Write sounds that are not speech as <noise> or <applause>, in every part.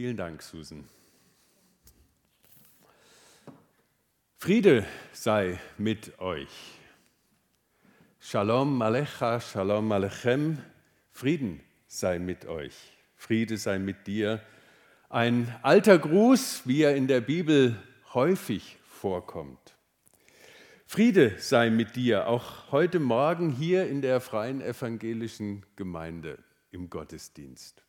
Vielen Dank, Susan. Friede sei mit euch. Shalom Alecha, Shalom Alechem. Frieden sei mit euch. Friede sei mit dir. Ein alter Gruß, wie er in der Bibel häufig vorkommt. Friede sei mit dir, auch heute Morgen hier in der Freien Evangelischen Gemeinde im Gottesdienst.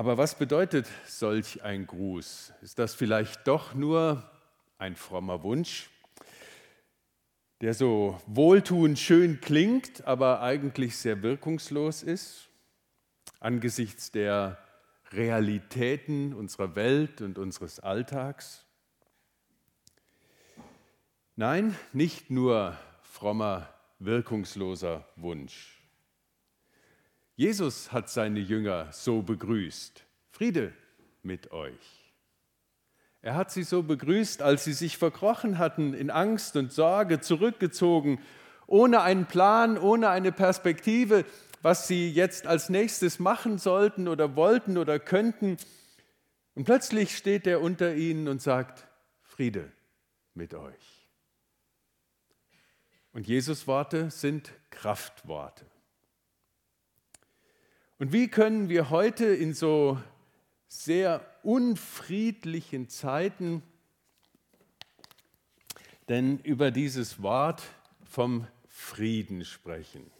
Aber was bedeutet solch ein Gruß? Ist das vielleicht doch nur ein frommer Wunsch, der so wohltuend schön klingt, aber eigentlich sehr wirkungslos ist angesichts der Realitäten unserer Welt und unseres Alltags? Nein, nicht nur frommer, wirkungsloser Wunsch. Jesus hat seine Jünger so begrüßt. Friede mit euch. Er hat sie so begrüßt, als sie sich verkrochen hatten, in Angst und Sorge zurückgezogen, ohne einen Plan, ohne eine Perspektive, was sie jetzt als nächstes machen sollten oder wollten oder könnten. Und plötzlich steht er unter ihnen und sagt, Friede mit euch. Und Jesus Worte sind Kraftworte. Und wie können wir heute in so sehr unfriedlichen Zeiten denn über dieses Wort vom Frieden sprechen?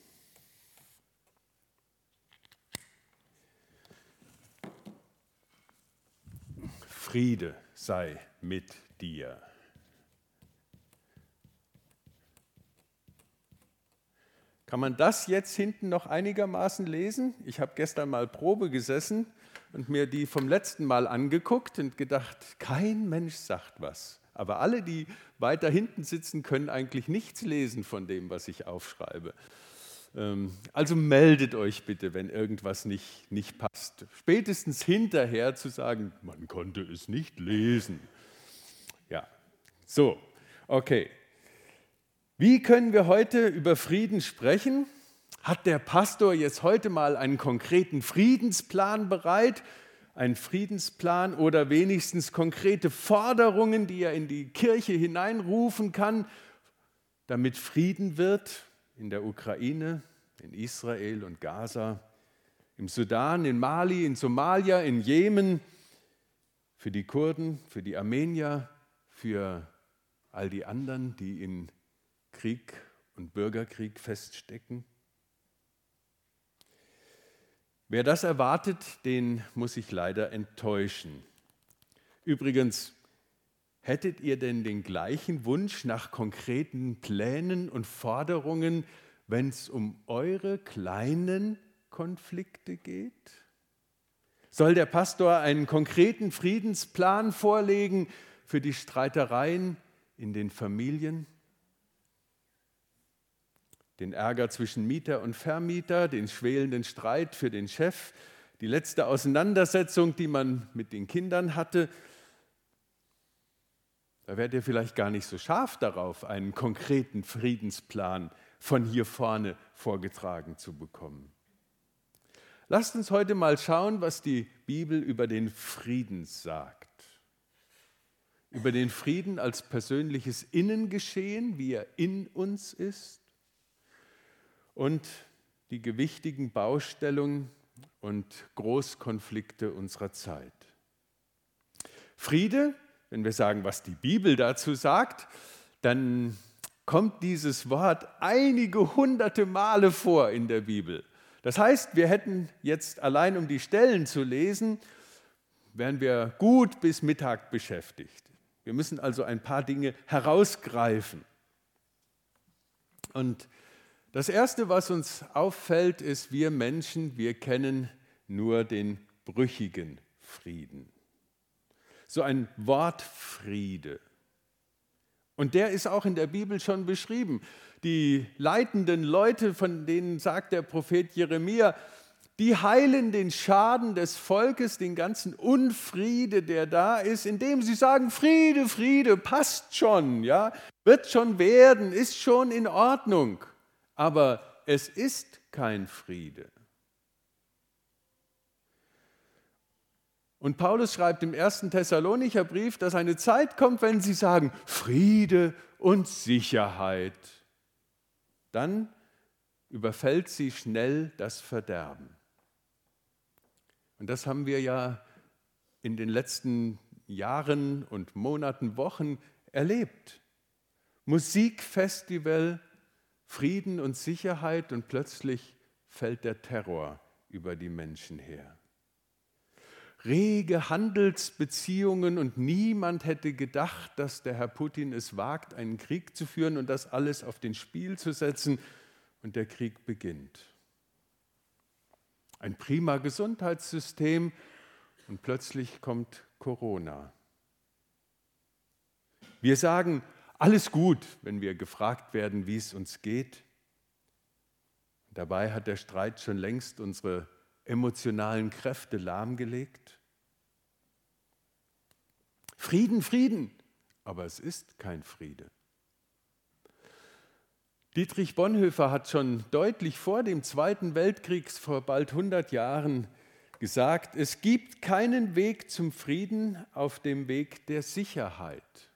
Friede sei mit dir. Kann man das jetzt hinten noch einigermaßen lesen? Ich habe gestern mal Probe gesessen und mir die vom letzten Mal angeguckt und gedacht, kein Mensch sagt was. Aber alle, die weiter hinten sitzen, können eigentlich nichts lesen von dem, was ich aufschreibe. Ähm, also meldet euch bitte, wenn irgendwas nicht, nicht passt. Spätestens hinterher zu sagen, man konnte es nicht lesen. Ja, so, okay. Wie können wir heute über Frieden sprechen? Hat der Pastor jetzt heute mal einen konkreten Friedensplan bereit? Einen Friedensplan oder wenigstens konkrete Forderungen, die er in die Kirche hineinrufen kann, damit Frieden wird in der Ukraine, in Israel und Gaza, im Sudan, in Mali, in Somalia, in Jemen, für die Kurden, für die Armenier, für all die anderen, die in Krieg und Bürgerkrieg feststecken? Wer das erwartet, den muss ich leider enttäuschen. Übrigens, hättet ihr denn den gleichen Wunsch nach konkreten Plänen und Forderungen, wenn es um eure kleinen Konflikte geht? Soll der Pastor einen konkreten Friedensplan vorlegen für die Streitereien in den Familien? Den Ärger zwischen Mieter und Vermieter, den schwelenden Streit für den Chef, die letzte Auseinandersetzung, die man mit den Kindern hatte. Da wärt ihr vielleicht gar nicht so scharf darauf, einen konkreten Friedensplan von hier vorne vorgetragen zu bekommen. Lasst uns heute mal schauen, was die Bibel über den Frieden sagt. Über den Frieden als persönliches Innengeschehen, wie er in uns ist und die gewichtigen Baustellungen und Großkonflikte unserer Zeit. Friede, wenn wir sagen, was die Bibel dazu sagt, dann kommt dieses Wort einige hunderte Male vor in der Bibel. Das heißt, wir hätten jetzt allein um die Stellen zu lesen, wären wir gut bis Mittag beschäftigt. Wir müssen also ein paar Dinge herausgreifen. Und das Erste, was uns auffällt, ist, wir Menschen, wir kennen nur den brüchigen Frieden. So ein Wort Friede. Und der ist auch in der Bibel schon beschrieben. Die leitenden Leute, von denen sagt der Prophet Jeremia, die heilen den Schaden des Volkes, den ganzen Unfriede, der da ist, indem sie sagen, Friede, Friede, passt schon, ja, wird schon werden, ist schon in Ordnung aber es ist kein Friede. Und Paulus schreibt im ersten Thessalonicher Brief, dass eine Zeit kommt, wenn sie sagen Friede und Sicherheit. Dann überfällt sie schnell das Verderben. Und das haben wir ja in den letzten Jahren und Monaten, Wochen erlebt. Musikfestival, Frieden und Sicherheit und plötzlich fällt der Terror über die Menschen her. Rege Handelsbeziehungen und niemand hätte gedacht, dass der Herr Putin es wagt, einen Krieg zu führen und das alles auf den Spiel zu setzen und der Krieg beginnt. Ein prima Gesundheitssystem und plötzlich kommt Corona. Wir sagen, alles gut, wenn wir gefragt werden, wie es uns geht. Dabei hat der Streit schon längst unsere emotionalen Kräfte lahmgelegt. Frieden, Frieden, aber es ist kein Friede. Dietrich Bonhoeffer hat schon deutlich vor dem Zweiten Weltkrieg, vor bald 100 Jahren, gesagt, es gibt keinen Weg zum Frieden auf dem Weg der Sicherheit.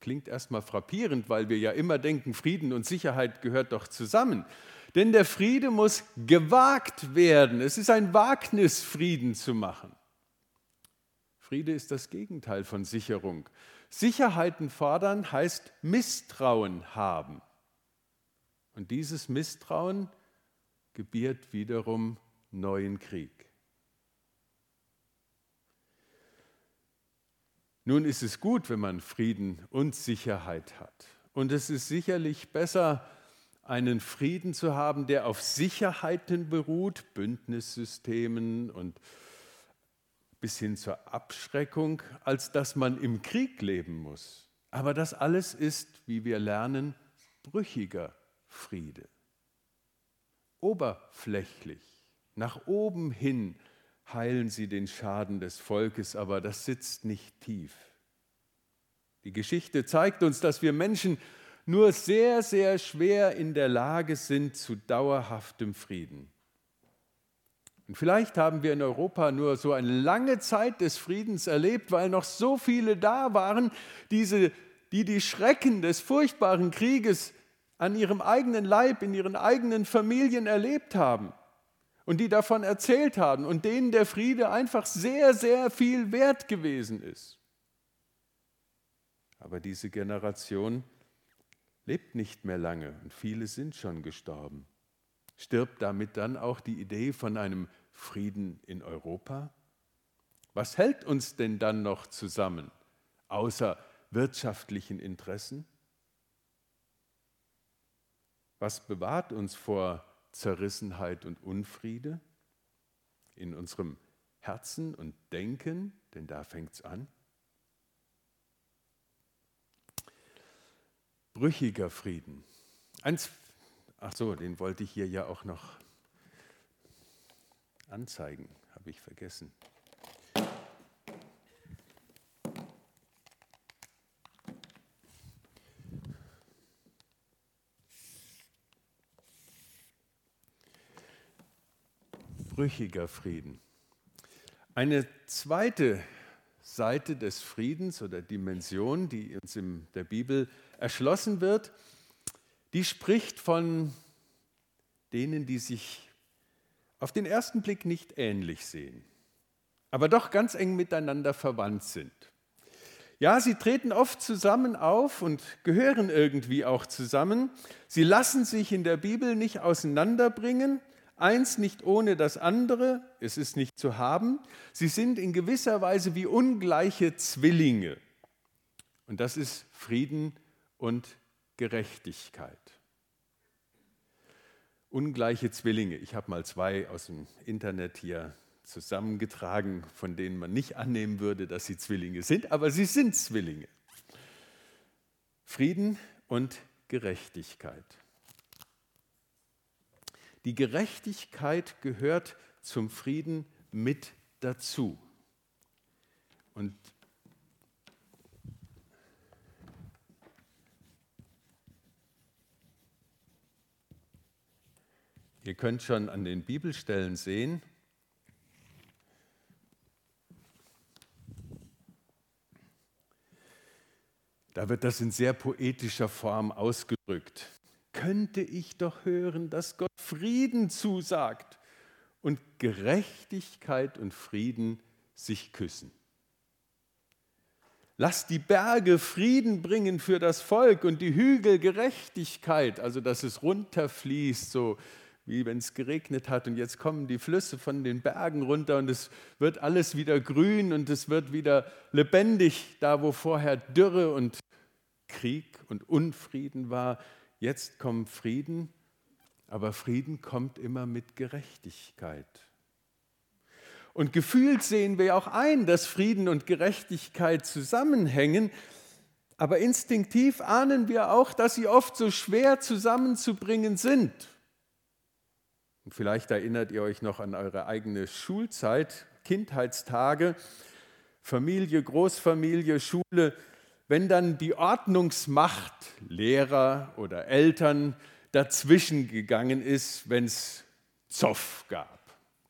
Klingt erstmal frappierend, weil wir ja immer denken, Frieden und Sicherheit gehört doch zusammen. Denn der Friede muss gewagt werden. Es ist ein Wagnis, Frieden zu machen. Friede ist das Gegenteil von Sicherung. Sicherheiten fordern heißt Misstrauen haben. Und dieses Misstrauen gebiert wiederum neuen Krieg. Nun ist es gut, wenn man Frieden und Sicherheit hat. Und es ist sicherlich besser, einen Frieden zu haben, der auf Sicherheiten beruht, Bündnissystemen und bis hin zur Abschreckung, als dass man im Krieg leben muss. Aber das alles ist, wie wir lernen, brüchiger Friede. Oberflächlich, nach oben hin heilen sie den Schaden des Volkes, aber das sitzt nicht tief. Die Geschichte zeigt uns, dass wir Menschen nur sehr, sehr schwer in der Lage sind zu dauerhaftem Frieden. Und vielleicht haben wir in Europa nur so eine lange Zeit des Friedens erlebt, weil noch so viele da waren, diese, die die Schrecken des furchtbaren Krieges an ihrem eigenen Leib, in ihren eigenen Familien erlebt haben und die davon erzählt haben und denen der Friede einfach sehr, sehr viel wert gewesen ist. Aber diese Generation lebt nicht mehr lange und viele sind schon gestorben. Stirbt damit dann auch die Idee von einem Frieden in Europa? Was hält uns denn dann noch zusammen, außer wirtschaftlichen Interessen? Was bewahrt uns vor Zerrissenheit und Unfriede? In unserem Herzen und Denken, denn da fängt es an. Brüchiger Frieden. Eins, ach so, den wollte ich hier ja auch noch anzeigen, habe ich vergessen. Brüchiger Frieden. Eine zweite Seite des Friedens oder Dimension, die uns in der Bibel erschlossen wird, die spricht von denen, die sich auf den ersten Blick nicht ähnlich sehen, aber doch ganz eng miteinander verwandt sind. Ja, sie treten oft zusammen auf und gehören irgendwie auch zusammen. Sie lassen sich in der Bibel nicht auseinanderbringen, Eins nicht ohne das andere, es ist nicht zu haben. Sie sind in gewisser Weise wie ungleiche Zwillinge. Und das ist Frieden und Gerechtigkeit. Ungleiche Zwillinge. Ich habe mal zwei aus dem Internet hier zusammengetragen, von denen man nicht annehmen würde, dass sie Zwillinge sind, aber sie sind Zwillinge. Frieden und Gerechtigkeit. Die Gerechtigkeit gehört zum Frieden mit dazu. Und ihr könnt schon an den Bibelstellen sehen, da wird das in sehr poetischer Form ausgedrückt. Könnte ich doch hören, dass Gott Frieden zusagt und Gerechtigkeit und Frieden sich küssen. Lass die Berge Frieden bringen für das Volk und die Hügel Gerechtigkeit, also dass es runterfließt, so wie wenn es geregnet hat und jetzt kommen die Flüsse von den Bergen runter und es wird alles wieder grün und es wird wieder lebendig, da wo vorher Dürre und Krieg und Unfrieden war. Jetzt kommt Frieden, aber Frieden kommt immer mit Gerechtigkeit. Und gefühlt sehen wir auch ein, dass Frieden und Gerechtigkeit zusammenhängen, aber instinktiv ahnen wir auch, dass sie oft so schwer zusammenzubringen sind. Und vielleicht erinnert ihr euch noch an eure eigene Schulzeit, Kindheitstage, Familie, Großfamilie, Schule, wenn dann die Ordnungsmacht, Lehrer oder Eltern, dazwischen gegangen ist, wenn es Zoff gab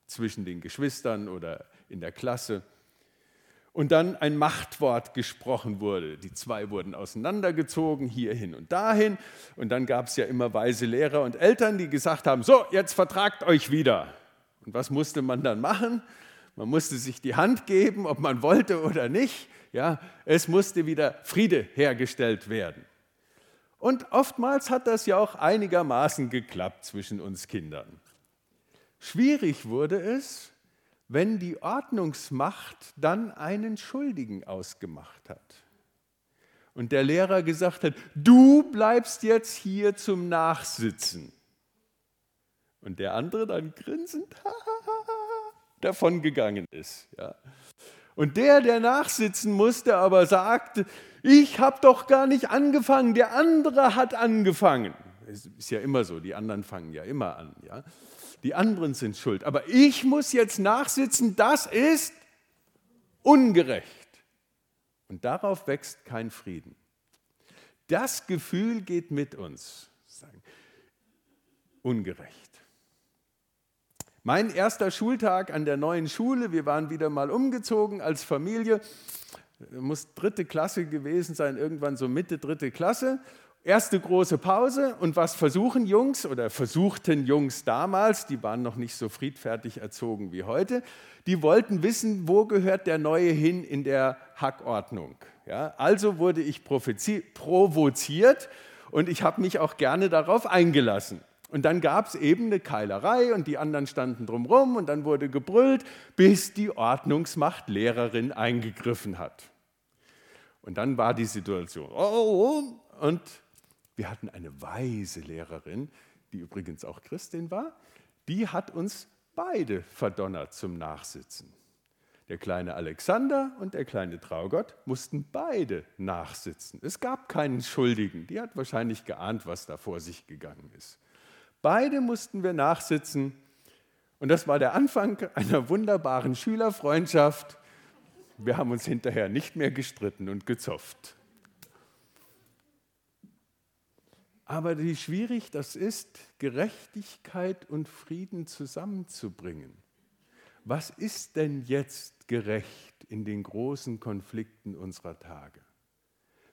zwischen den Geschwistern oder in der Klasse. Und dann ein Machtwort gesprochen wurde. Die zwei wurden auseinandergezogen, hierhin und dahin. Und dann gab es ja immer weise Lehrer und Eltern, die gesagt haben, so, jetzt vertragt euch wieder. Und was musste man dann machen? Man musste sich die Hand geben, ob man wollte oder nicht. Ja, es musste wieder Friede hergestellt werden. Und oftmals hat das ja auch einigermaßen geklappt zwischen uns Kindern. Schwierig wurde es, wenn die Ordnungsmacht dann einen Schuldigen ausgemacht hat. Und der Lehrer gesagt hat, du bleibst jetzt hier zum Nachsitzen. Und der andere dann grinsend <laughs> davon gegangen ist. Ja. Und der, der nachsitzen musste, aber sagte, ich habe doch gar nicht angefangen, der andere hat angefangen. Es ist ja immer so, die anderen fangen ja immer an. Ja? Die anderen sind schuld. Aber ich muss jetzt nachsitzen, das ist ungerecht. Und darauf wächst kein Frieden. Das Gefühl geht mit uns. Ungerecht. Mein erster Schultag an der neuen Schule, wir waren wieder mal umgezogen als Familie, muss dritte Klasse gewesen sein, irgendwann so Mitte dritte Klasse. Erste große Pause und was versuchen Jungs oder versuchten Jungs damals, die waren noch nicht so friedfertig erzogen wie heute, die wollten wissen, wo gehört der Neue hin in der Hackordnung. Ja, also wurde ich provoziert und ich habe mich auch gerne darauf eingelassen. Und dann gab es eben eine Keilerei und die anderen standen drumherum und dann wurde gebrüllt, bis die Ordnungsmacht Lehrerin eingegriffen hat. Und dann war die Situation, oh, oh, und wir hatten eine weise Lehrerin, die übrigens auch Christin war, die hat uns beide verdonnert zum Nachsitzen. Der kleine Alexander und der kleine Traugott mussten beide nachsitzen. Es gab keinen Schuldigen, die hat wahrscheinlich geahnt, was da vor sich gegangen ist. Beide mussten wir nachsitzen. Und das war der Anfang einer wunderbaren Schülerfreundschaft. Wir haben uns hinterher nicht mehr gestritten und gezopft. Aber wie schwierig das ist, Gerechtigkeit und Frieden zusammenzubringen. Was ist denn jetzt gerecht in den großen Konflikten unserer Tage?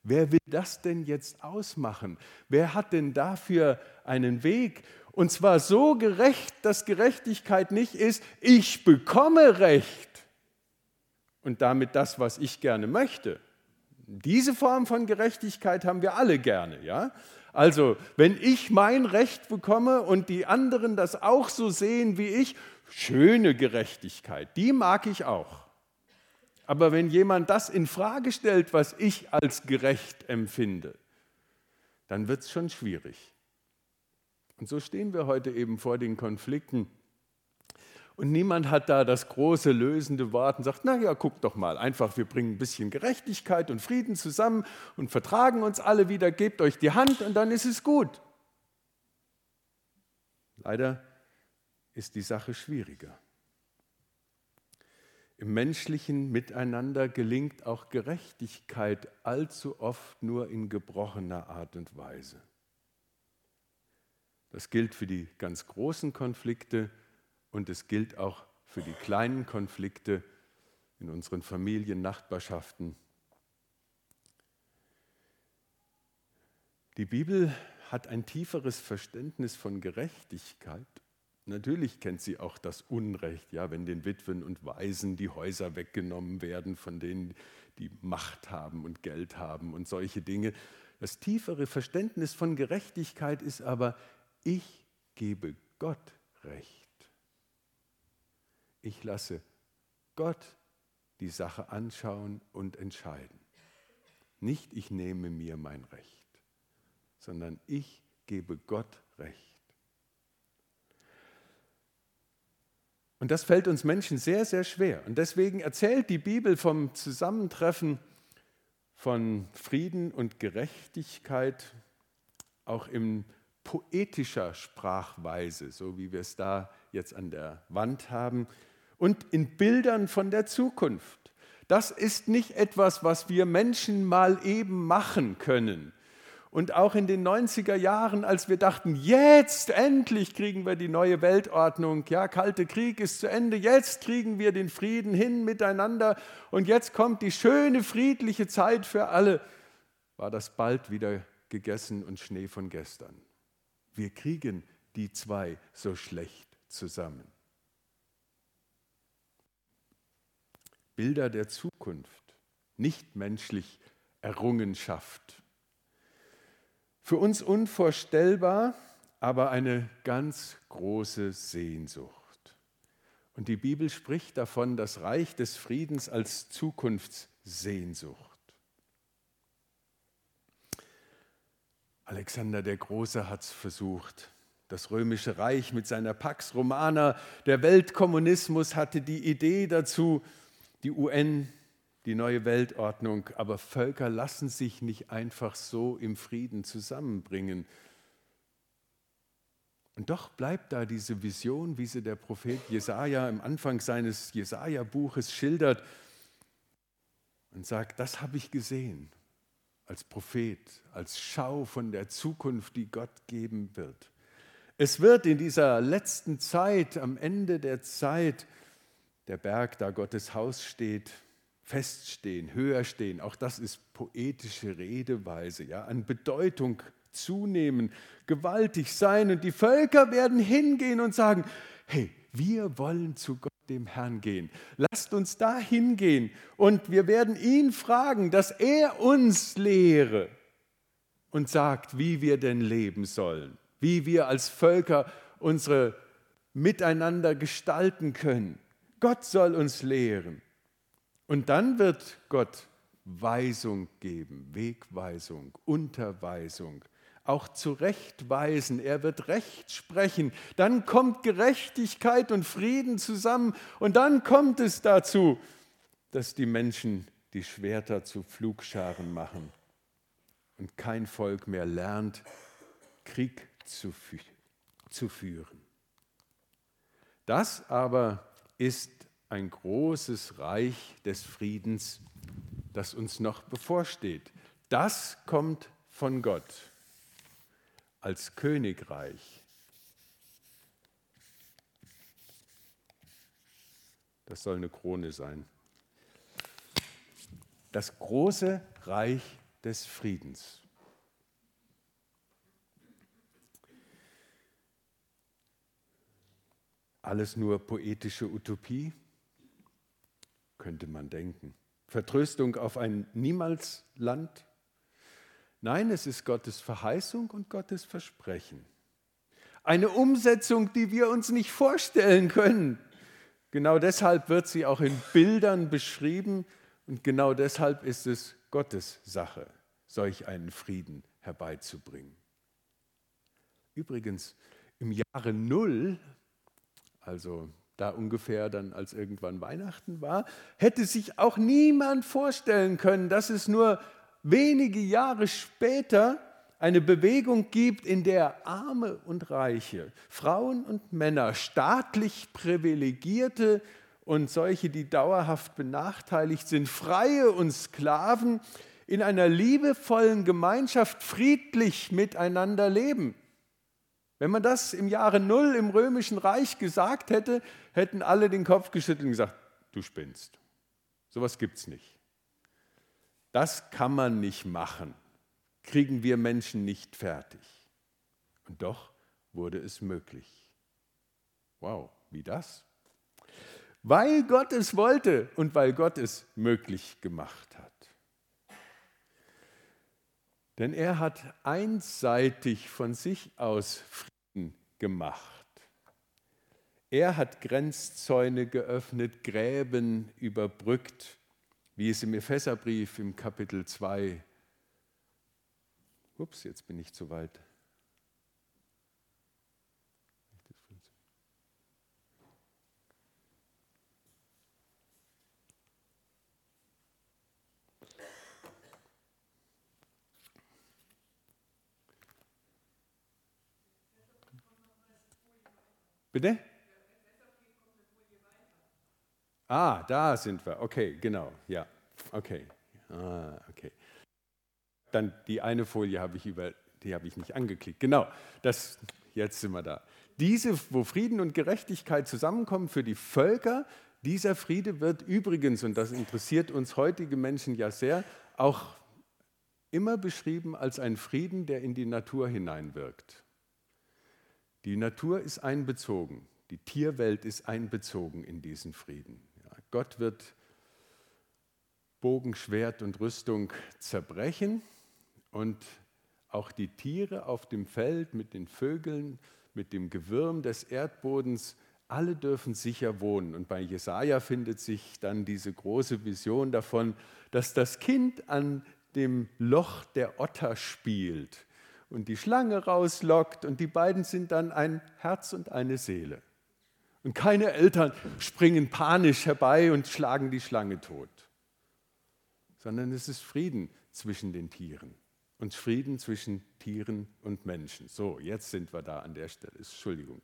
Wer will das denn jetzt ausmachen? Wer hat denn dafür einen Weg? Und zwar so gerecht, dass Gerechtigkeit nicht ist, ich bekomme Recht und damit das, was ich gerne möchte. Diese Form von Gerechtigkeit haben wir alle gerne, ja? Also, wenn ich mein Recht bekomme und die anderen das auch so sehen wie ich, schöne Gerechtigkeit, die mag ich auch. Aber wenn jemand das in Frage stellt, was ich als gerecht empfinde, dann wird es schon schwierig. Und so stehen wir heute eben vor den Konflikten. Und niemand hat da das große lösende Wort und sagt, na ja, guck doch mal, einfach wir bringen ein bisschen Gerechtigkeit und Frieden zusammen und vertragen uns alle wieder, gebt euch die Hand und dann ist es gut. Leider ist die Sache schwieriger. Im menschlichen Miteinander gelingt auch Gerechtigkeit allzu oft nur in gebrochener Art und Weise. Das gilt für die ganz großen Konflikte und es gilt auch für die kleinen Konflikte in unseren Familien, Nachbarschaften. Die Bibel hat ein tieferes Verständnis von Gerechtigkeit. Natürlich kennt sie auch das Unrecht, ja, wenn den Witwen und Waisen die Häuser weggenommen werden von denen, die Macht haben und Geld haben und solche Dinge. Das tiefere Verständnis von Gerechtigkeit ist aber, ich gebe Gott Recht. Ich lasse Gott die Sache anschauen und entscheiden. Nicht ich nehme mir mein Recht, sondern ich gebe Gott Recht. Und das fällt uns Menschen sehr, sehr schwer. Und deswegen erzählt die Bibel vom Zusammentreffen von Frieden und Gerechtigkeit auch in poetischer Sprachweise, so wie wir es da jetzt an der Wand haben und in Bildern von der Zukunft. Das ist nicht etwas, was wir Menschen mal eben machen können. Und auch in den 90er Jahren, als wir dachten, jetzt endlich kriegen wir die neue Weltordnung, ja, Kalte Krieg ist zu Ende, jetzt kriegen wir den Frieden hin miteinander und jetzt kommt die schöne friedliche Zeit für alle, war das bald wieder gegessen und Schnee von gestern. Wir kriegen die zwei so schlecht zusammen. Bilder der Zukunft, nicht menschlich Errungenschaft. Für uns unvorstellbar, aber eine ganz große Sehnsucht. Und die Bibel spricht davon, das Reich des Friedens als Zukunftssehnsucht. Alexander der Große hat es versucht. Das römische Reich mit seiner Pax Romana, der Weltkommunismus hatte die Idee dazu, die UN, die neue Weltordnung, aber Völker lassen sich nicht einfach so im Frieden zusammenbringen. Und doch bleibt da diese Vision, wie sie der Prophet Jesaja im Anfang seines Jesaja-Buches schildert und sagt: Das habe ich gesehen als Prophet, als Schau von der Zukunft, die Gott geben wird. Es wird in dieser letzten Zeit, am Ende der Zeit, der Berg, da Gottes Haus steht, feststehen, höher stehen. Auch das ist poetische Redeweise, ja, an Bedeutung zunehmen, gewaltig sein. Und die Völker werden hingehen und sagen, hey, wir wollen zu Gott, dem Herrn, gehen. Lasst uns da hingehen und wir werden ihn fragen, dass er uns lehre und sagt, wie wir denn leben sollen, wie wir als Völker unsere Miteinander gestalten können. Gott soll uns lehren. Und dann wird Gott Weisung geben, Wegweisung, Unterweisung, auch zurechtweisen. Er wird Recht sprechen. Dann kommt Gerechtigkeit und Frieden zusammen. Und dann kommt es dazu, dass die Menschen die Schwerter zu Pflugscharen machen und kein Volk mehr lernt, Krieg zu, fü zu führen. Das aber ist ein großes Reich des Friedens, das uns noch bevorsteht. Das kommt von Gott als Königreich. Das soll eine Krone sein. Das große Reich des Friedens. Alles nur poetische Utopie, könnte man denken. Vertröstung auf ein Niemalsland? Nein, es ist Gottes Verheißung und Gottes Versprechen. Eine Umsetzung, die wir uns nicht vorstellen können. Genau deshalb wird sie auch in Bildern beschrieben und genau deshalb ist es Gottes Sache, solch einen Frieden herbeizubringen. Übrigens, im Jahre Null also da ungefähr dann, als irgendwann Weihnachten war, hätte sich auch niemand vorstellen können, dass es nur wenige Jahre später eine Bewegung gibt, in der Arme und Reiche, Frauen und Männer, staatlich Privilegierte und solche, die dauerhaft benachteiligt sind, Freie und Sklaven in einer liebevollen Gemeinschaft friedlich miteinander leben. Wenn man das im Jahre Null im Römischen Reich gesagt hätte, hätten alle den Kopf geschüttelt und gesagt, du spinnst. Sowas gibt es nicht. Das kann man nicht machen. kriegen wir Menschen nicht fertig. Und doch wurde es möglich. Wow, wie das? Weil Gott es wollte und weil Gott es möglich gemacht hat. Denn er hat einseitig von sich aus Frieden gemacht. Er hat Grenzzäune geöffnet, Gräben überbrückt, wie es im Epheserbrief im Kapitel 2. Ups, jetzt bin ich zu weit. Bitte? Ah, da sind wir. Okay, genau. Ja, okay. Ah, okay. Dann die eine Folie habe ich über, die habe ich nicht angeklickt. Genau, das, jetzt sind wir da. Diese, wo Frieden und Gerechtigkeit zusammenkommen für die Völker, dieser Friede wird übrigens, und das interessiert uns heutige Menschen ja sehr, auch immer beschrieben als ein Frieden, der in die Natur hineinwirkt. Die Natur ist einbezogen, die Tierwelt ist einbezogen in diesen Frieden. Ja, Gott wird Bogen, Schwert und Rüstung zerbrechen und auch die Tiere auf dem Feld mit den Vögeln, mit dem Gewürm des Erdbodens, alle dürfen sicher wohnen. Und bei Jesaja findet sich dann diese große Vision davon, dass das Kind an dem Loch der Otter spielt und die Schlange rauslockt und die beiden sind dann ein Herz und eine Seele. Und keine Eltern springen panisch herbei und schlagen die Schlange tot, sondern es ist Frieden zwischen den Tieren und Frieden zwischen Tieren und Menschen. So, jetzt sind wir da an der Stelle. Entschuldigung.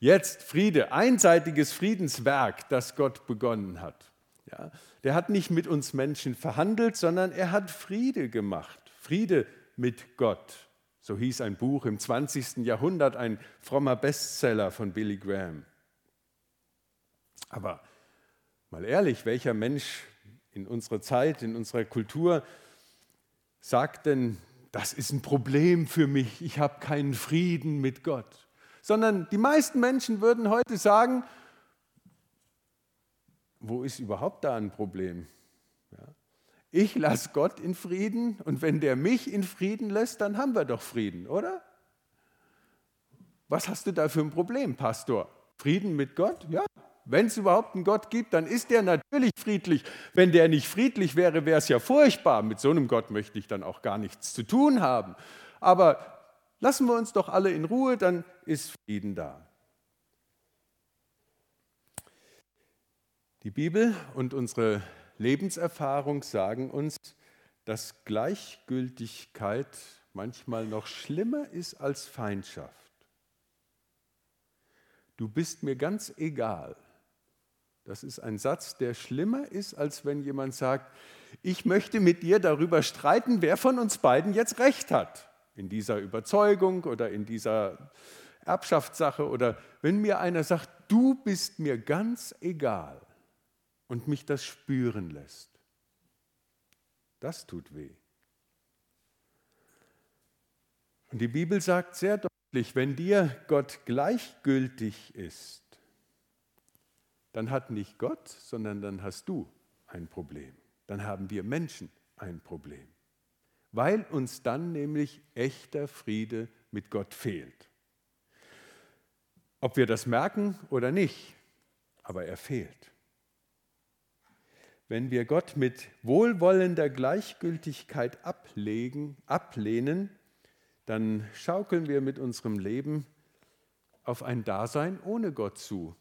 Jetzt Friede, einseitiges Friedenswerk, das Gott begonnen hat. Ja, der hat nicht mit uns Menschen verhandelt, sondern er hat Friede gemacht. Friede mit Gott. So hieß ein Buch im 20. Jahrhundert, ein frommer Bestseller von Billy Graham. Aber mal ehrlich, welcher Mensch in unserer Zeit, in unserer Kultur sagt denn, das ist ein Problem für mich, ich habe keinen Frieden mit Gott. Sondern die meisten Menschen würden heute sagen, wo ist überhaupt da ein Problem? Ich lasse Gott in Frieden und wenn der mich in Frieden lässt, dann haben wir doch Frieden, oder? Was hast du da für ein Problem, Pastor? Frieden mit Gott? Ja. Wenn es überhaupt einen Gott gibt, dann ist der natürlich friedlich. Wenn der nicht friedlich wäre, wäre es ja furchtbar. Mit so einem Gott möchte ich dann auch gar nichts zu tun haben. Aber lassen wir uns doch alle in Ruhe, dann ist Frieden da. Die Bibel und unsere Lebenserfahrung sagen uns, dass Gleichgültigkeit manchmal noch schlimmer ist als Feindschaft. Du bist mir ganz egal. Das ist ein Satz, der schlimmer ist, als wenn jemand sagt, ich möchte mit dir darüber streiten, wer von uns beiden jetzt recht hat. In dieser Überzeugung oder in dieser Erbschaftssache oder wenn mir einer sagt, du bist mir ganz egal und mich das spüren lässt. Das tut weh. Und die Bibel sagt sehr deutlich, wenn dir Gott gleichgültig ist, dann hat nicht Gott, sondern dann hast du ein Problem. Dann haben wir Menschen ein Problem. Weil uns dann nämlich echter Friede mit Gott fehlt. Ob wir das merken oder nicht, aber er fehlt wenn wir Gott mit wohlwollender Gleichgültigkeit ablegen, ablehnen, dann schaukeln wir mit unserem Leben auf ein Dasein ohne Gott zu.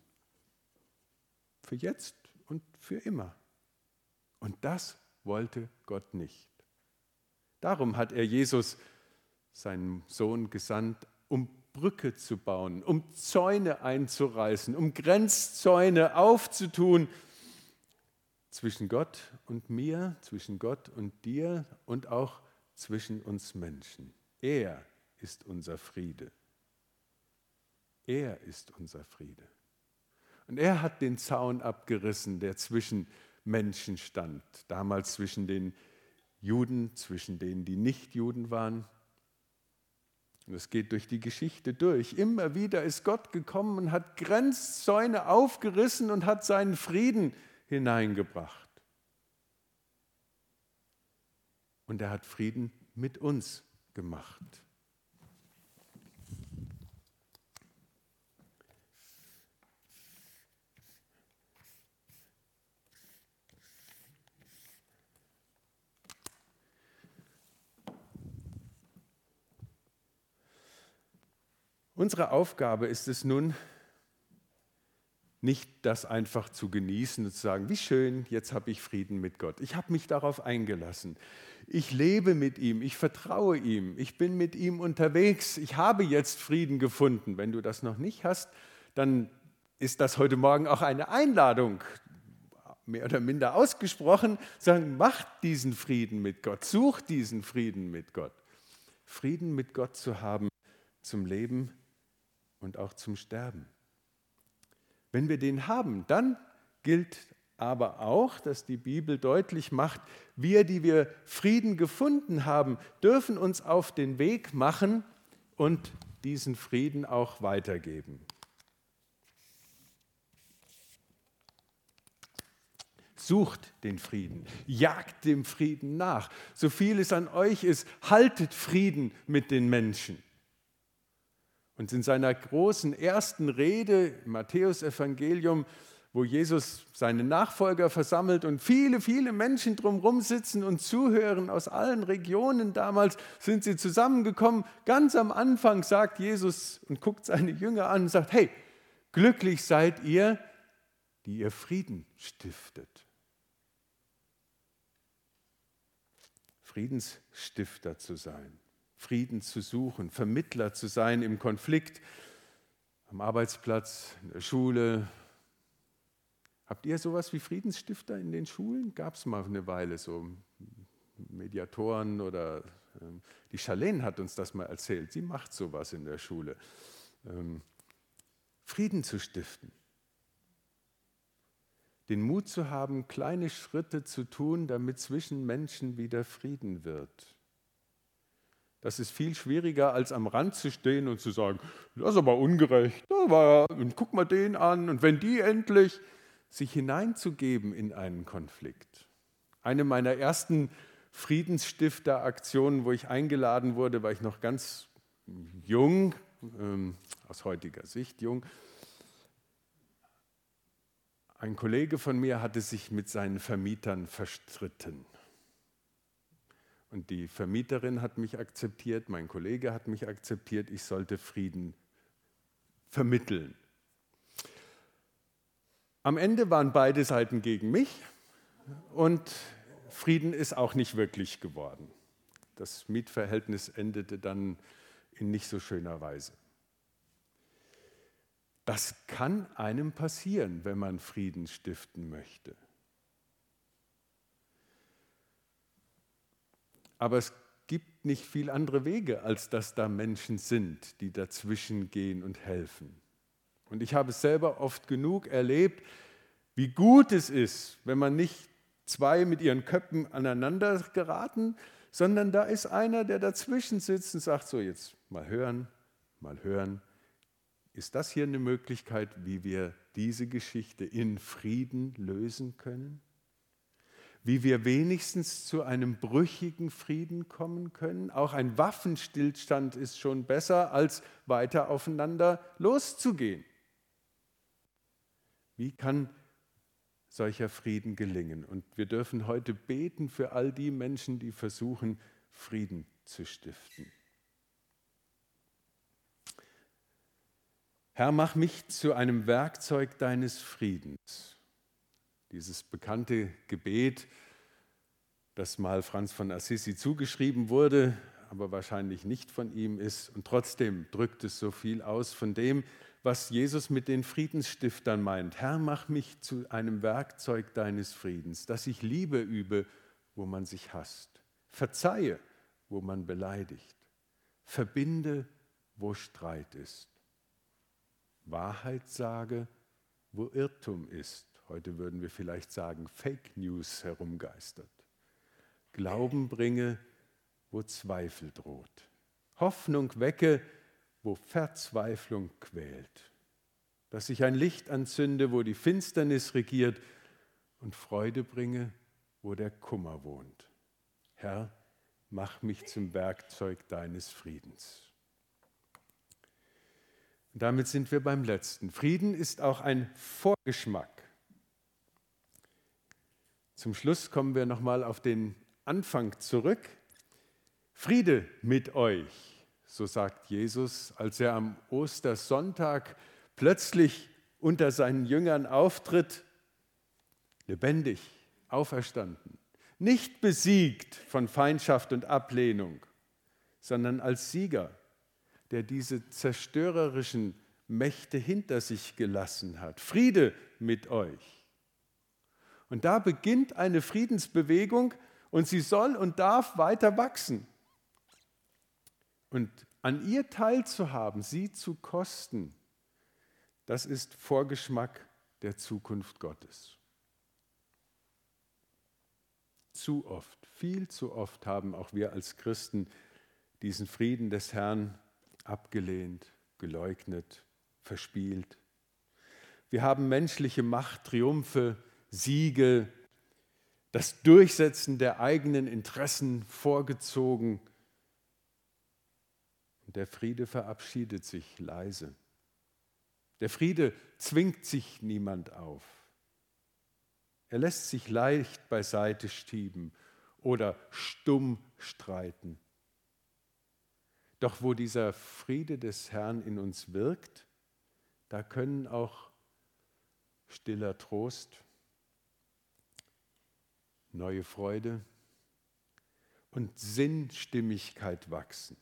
Für jetzt und für immer. Und das wollte Gott nicht. Darum hat er Jesus, seinen Sohn, gesandt, um Brücke zu bauen, um Zäune einzureißen, um Grenzzäune aufzutun, zwischen Gott und mir, zwischen Gott und dir und auch zwischen uns Menschen. Er ist unser Friede. Er ist unser Friede. Und er hat den Zaun abgerissen, der zwischen Menschen stand, damals zwischen den Juden, zwischen denen, die nicht Juden waren. Und es geht durch die Geschichte durch. Immer wieder ist Gott gekommen und hat Grenzzäune aufgerissen und hat seinen Frieden hineingebracht. Und er hat Frieden mit uns gemacht. Unsere Aufgabe ist es nun, nicht das einfach zu genießen und zu sagen, wie schön, jetzt habe ich Frieden mit Gott. Ich habe mich darauf eingelassen. Ich lebe mit ihm, ich vertraue ihm, ich bin mit ihm unterwegs, ich habe jetzt Frieden gefunden. Wenn du das noch nicht hast, dann ist das heute Morgen auch eine Einladung, mehr oder minder ausgesprochen, sagen, mach diesen Frieden mit Gott, such diesen Frieden mit Gott. Frieden mit Gott zu haben zum Leben und auch zum Sterben. Wenn wir den haben, dann gilt aber auch, dass die Bibel deutlich macht, wir, die wir Frieden gefunden haben, dürfen uns auf den Weg machen und diesen Frieden auch weitergeben. Sucht den Frieden, jagt dem Frieden nach. So viel es an euch ist, haltet Frieden mit den Menschen. Und in seiner großen ersten Rede im Matthäusevangelium, wo Jesus seine Nachfolger versammelt und viele, viele Menschen drumherum sitzen und zuhören aus allen Regionen damals, sind sie zusammengekommen. Ganz am Anfang sagt Jesus und guckt seine Jünger an und sagt, hey, glücklich seid ihr, die ihr Frieden stiftet. Friedensstifter zu sein. Frieden zu suchen, Vermittler zu sein im Konflikt, am Arbeitsplatz, in der Schule. Habt ihr sowas wie Friedensstifter in den Schulen? Gab es mal eine Weile so Mediatoren oder ähm, die Charlene hat uns das mal erzählt. Sie macht sowas in der Schule. Ähm, Frieden zu stiften. Den Mut zu haben, kleine Schritte zu tun, damit zwischen Menschen wieder Frieden wird. Das ist viel schwieriger, als am Rand zu stehen und zu sagen, das ist aber ungerecht, und guck mal den an. Und wenn die endlich sich hineinzugeben in einen Konflikt. Eine meiner ersten Friedensstifteraktionen, wo ich eingeladen wurde, war ich noch ganz jung, ähm, aus heutiger Sicht jung. Ein Kollege von mir hatte sich mit seinen Vermietern verstritten. Und die Vermieterin hat mich akzeptiert, mein Kollege hat mich akzeptiert, ich sollte Frieden vermitteln. Am Ende waren beide Seiten gegen mich und Frieden ist auch nicht wirklich geworden. Das Mietverhältnis endete dann in nicht so schöner Weise. Das kann einem passieren, wenn man Frieden stiften möchte. Aber es gibt nicht viel andere Wege, als dass da Menschen sind, die dazwischen gehen und helfen. Und ich habe es selber oft genug erlebt, wie gut es ist, wenn man nicht zwei mit ihren Köpfen aneinander geraten, sondern da ist einer, der dazwischen sitzt und sagt, so jetzt mal hören, mal hören. Ist das hier eine Möglichkeit, wie wir diese Geschichte in Frieden lösen können? Wie wir wenigstens zu einem brüchigen Frieden kommen können. Auch ein Waffenstillstand ist schon besser, als weiter aufeinander loszugehen. Wie kann solcher Frieden gelingen? Und wir dürfen heute beten für all die Menschen, die versuchen, Frieden zu stiften. Herr, mach mich zu einem Werkzeug deines Friedens. Dieses bekannte Gebet, das mal Franz von Assisi zugeschrieben wurde, aber wahrscheinlich nicht von ihm ist. Und trotzdem drückt es so viel aus von dem, was Jesus mit den Friedensstiftern meint. Herr, mach mich zu einem Werkzeug deines Friedens, dass ich Liebe übe, wo man sich hasst, verzeihe, wo man beleidigt, verbinde, wo Streit ist, Wahrheit sage, wo Irrtum ist, heute würden wir vielleicht sagen Fake News herumgeistert. Glauben bringe, wo Zweifel droht. Hoffnung wecke, wo Verzweiflung quält. Dass ich ein Licht anzünde, wo die Finsternis regiert und Freude bringe, wo der Kummer wohnt. Herr, mach mich zum Werkzeug deines Friedens. Und damit sind wir beim letzten. Frieden ist auch ein Vorgeschmack. Zum Schluss kommen wir nochmal auf den Anfang zurück. Friede mit euch, so sagt Jesus, als er am Ostersonntag plötzlich unter seinen Jüngern auftritt, lebendig, auferstanden, nicht besiegt von Feindschaft und Ablehnung, sondern als Sieger, der diese zerstörerischen Mächte hinter sich gelassen hat. Friede mit euch. Und da beginnt eine Friedensbewegung und sie soll und darf weiter wachsen. Und an ihr teilzuhaben, sie zu kosten, das ist Vorgeschmack der Zukunft Gottes. Zu oft, viel zu oft haben auch wir als Christen diesen Frieden des Herrn abgelehnt, geleugnet, verspielt. Wir haben menschliche Macht, Triumphe, Siege, das Durchsetzen der eigenen Interessen vorgezogen. Und der Friede verabschiedet sich leise. Der Friede zwingt sich niemand auf. Er lässt sich leicht beiseite schieben oder stumm streiten. Doch wo dieser Friede des Herrn in uns wirkt, da können auch stiller Trost, neue Freude und Sinnstimmigkeit wachsen.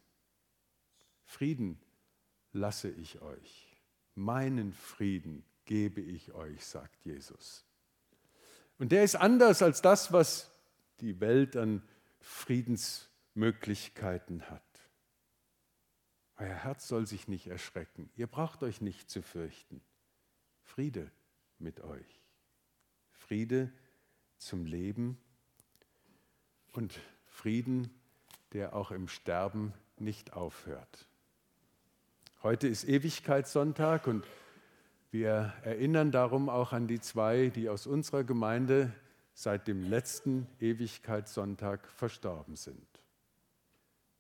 Frieden lasse ich euch, meinen Frieden gebe ich euch, sagt Jesus. Und der ist anders als das, was die Welt an Friedensmöglichkeiten hat. Euer Herz soll sich nicht erschrecken. Ihr braucht euch nicht zu fürchten. Friede mit euch. Friede zum Leben und Frieden, der auch im Sterben nicht aufhört. Heute ist Ewigkeitssonntag und wir erinnern darum auch an die zwei, die aus unserer Gemeinde seit dem letzten Ewigkeitssonntag verstorben sind.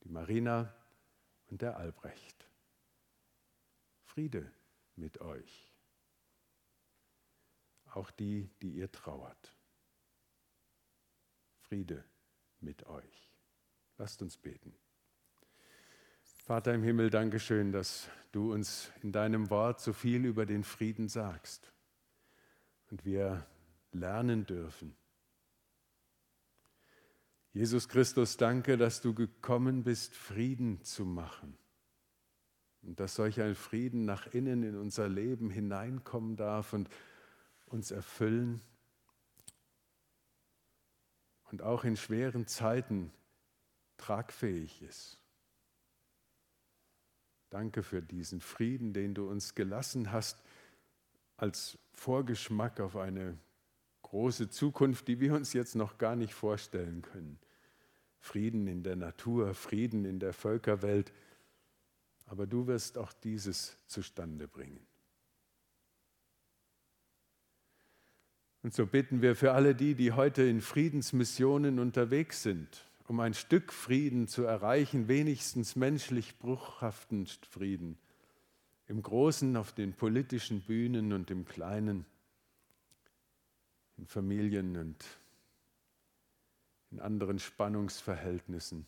Die Marina und der Albrecht. Friede mit euch. Auch die, die ihr trauert. Friede mit euch. Lasst uns beten. Vater im Himmel, danke schön, dass du uns in deinem Wort so viel über den Frieden sagst und wir lernen dürfen. Jesus Christus, danke, dass du gekommen bist, Frieden zu machen. Und dass solch ein Frieden nach innen in unser Leben hineinkommen darf und uns erfüllen. Und auch in schweren Zeiten tragfähig ist. Danke für diesen Frieden, den du uns gelassen hast, als Vorgeschmack auf eine große Zukunft, die wir uns jetzt noch gar nicht vorstellen können. Frieden in der Natur, Frieden in der Völkerwelt. Aber du wirst auch dieses zustande bringen. Und so bitten wir für alle die, die heute in Friedensmissionen unterwegs sind, um ein Stück Frieden zu erreichen, wenigstens menschlich bruchhaften Frieden, im Großen auf den politischen Bühnen und im Kleinen, in Familien und in anderen Spannungsverhältnissen.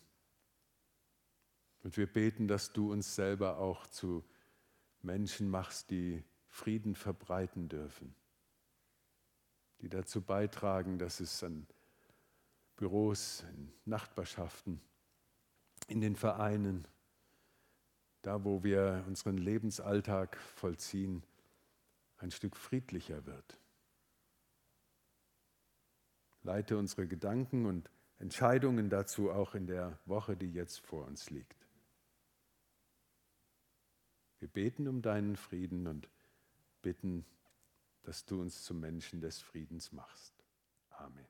Und wir beten, dass du uns selber auch zu Menschen machst, die Frieden verbreiten dürfen, die dazu beitragen, dass es an Büros, in Nachbarschaften, in den Vereinen, da wo wir unseren Lebensalltag vollziehen, ein Stück friedlicher wird. Leite unsere Gedanken und Entscheidungen dazu auch in der Woche, die jetzt vor uns liegt. Wir beten um deinen Frieden und bitten, dass du uns zu Menschen des Friedens machst. Amen.